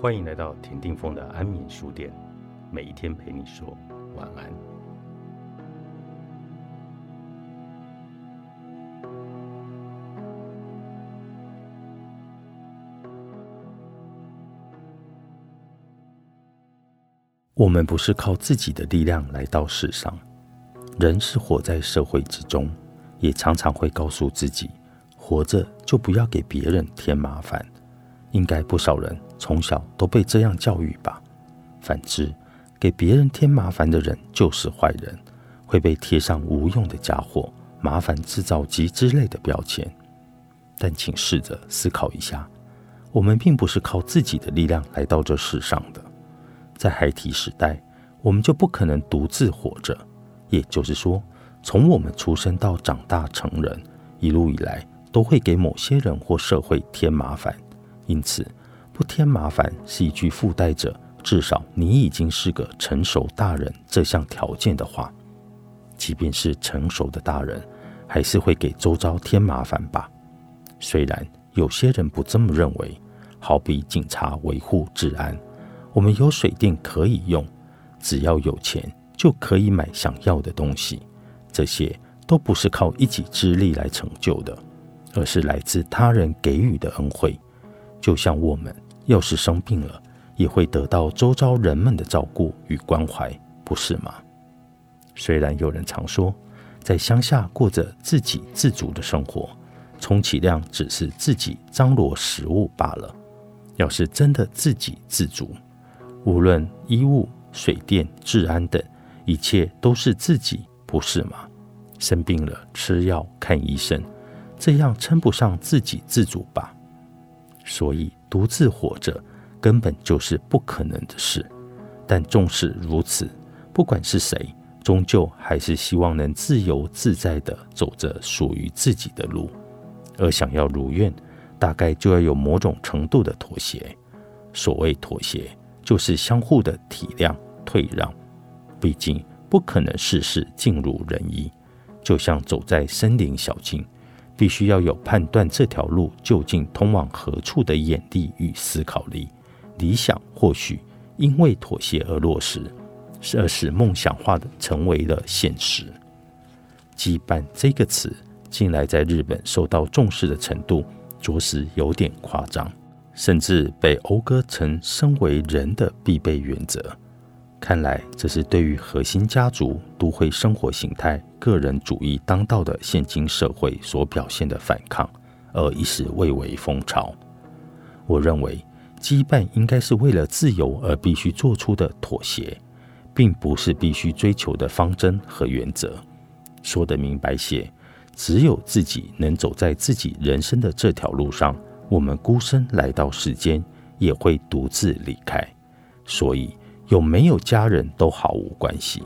欢迎来到田定峰的安眠书店，每一天陪你说晚安。我们不是靠自己的力量来到世上，人是活在社会之中，也常常会告诉自己，活着就不要给别人添麻烦。应该不少人从小都被这样教育吧？反之，给别人添麻烦的人就是坏人，会被贴上无用的家伙、麻烦制造机之类的标签。但请试着思考一下，我们并不是靠自己的力量来到这世上的。在孩提时代，我们就不可能独自活着。也就是说，从我们出生到长大成人，一路以来都会给某些人或社会添麻烦。因此，不添麻烦是一句附带着至少你已经是个成熟大人这项条件的话。即便是成熟的大人，还是会给周遭添麻烦吧。虽然有些人不这么认为，好比警察维护治安，我们有水电可以用，只要有钱就可以买想要的东西。这些都不是靠一己之力来成就的，而是来自他人给予的恩惠。就像我们要是生病了，也会得到周遭人们的照顾与关怀，不是吗？虽然有人常说，在乡下过着自给自足的生活，充其量只是自己张罗食物罢了。要是真的自给自足，无论衣物、水电、治安等，一切都是自己，不是吗？生病了吃药看医生，这样称不上自给自足吧？所以，独自活着根本就是不可能的事。但纵使如此，不管是谁，终究还是希望能自由自在地走着属于自己的路。而想要如愿，大概就要有某种程度的妥协。所谓妥协，就是相互的体谅、退让。毕竟，不可能事事尽如人意。就像走在森林小径。必须要有判断这条路究竟通往何处的眼力与思考力。理想或许因为妥协而落实，而使梦想化的成为了现实。羁绊这个词，近来在日本受到重视的程度，着实有点夸张，甚至被讴歌成身为人的必备原则。看来，这是对于核心家族都会生活形态、个人主义当道的现今社会所表现的反抗，而一时蔚为风潮。我认为，羁绊应该是为了自由而必须做出的妥协，并不是必须追求的方针和原则。说得明白些，只有自己能走在自己人生的这条路上，我们孤身来到世间，也会独自离开。所以。有没有家人都毫无关系。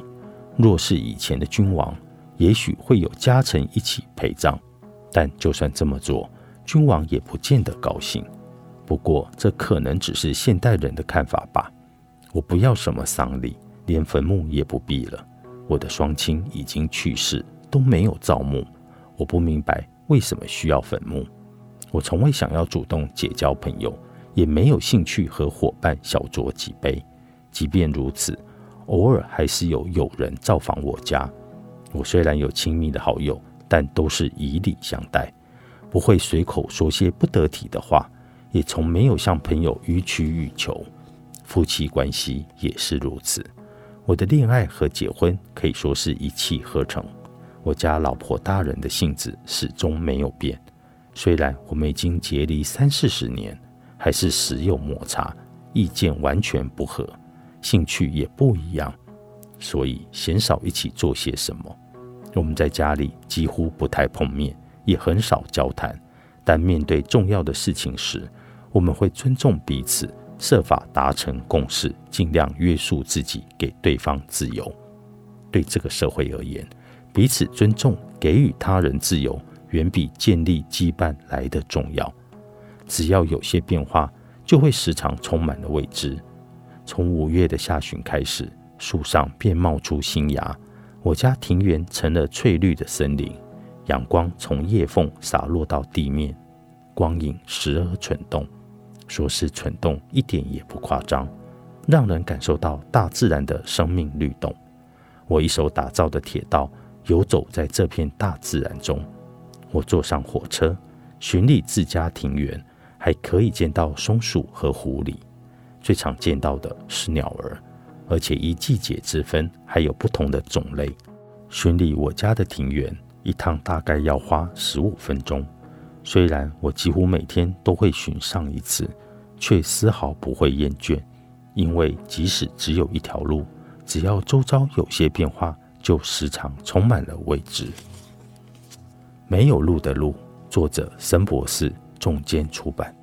若是以前的君王，也许会有家臣一起陪葬，但就算这么做，君王也不见得高兴。不过，这可能只是现代人的看法吧。我不要什么丧礼，连坟墓也不必了。我的双亲已经去世，都没有造墓。我不明白为什么需要坟墓。我从未想要主动结交朋友，也没有兴趣和伙伴小酌几杯。即便如此，偶尔还是有友人造访我家。我虽然有亲密的好友，但都是以礼相待，不会随口说些不得体的话，也从没有向朋友予取予求。夫妻关系也是如此。我的恋爱和结婚可以说是一气呵成。我家老婆大人的性子始终没有变，虽然我们已经结离三四十年，还是时有摩擦，意见完全不合。兴趣也不一样，所以鲜少一起做些什么。我们在家里几乎不太碰面，也很少交谈。但面对重要的事情时，我们会尊重彼此，设法达成共识，尽量约束自己，给对方自由。对这个社会而言，彼此尊重、给予他人自由，远比建立羁绊来的重要。只要有些变化，就会时常充满了未知。从五月的下旬开始，树上便冒出新芽。我家庭园成了翠绿的森林，阳光从叶缝洒落到地面，光影时而蠢动。说是蠢动一点也不夸张，让人感受到大自然的生命律动。我一手打造的铁道游走在这片大自然中，我坐上火车巡礼自家庭园，还可以见到松鼠和狐狸。最常见到的是鸟儿，而且依季节之分还有不同的种类。巡礼我家的庭园一趟大概要花十五分钟。虽然我几乎每天都会巡上一次，却丝毫不会厌倦，因为即使只有一条路，只要周遭有些变化，就时常充满了未知。没有路的路，作者森博士，重间出版。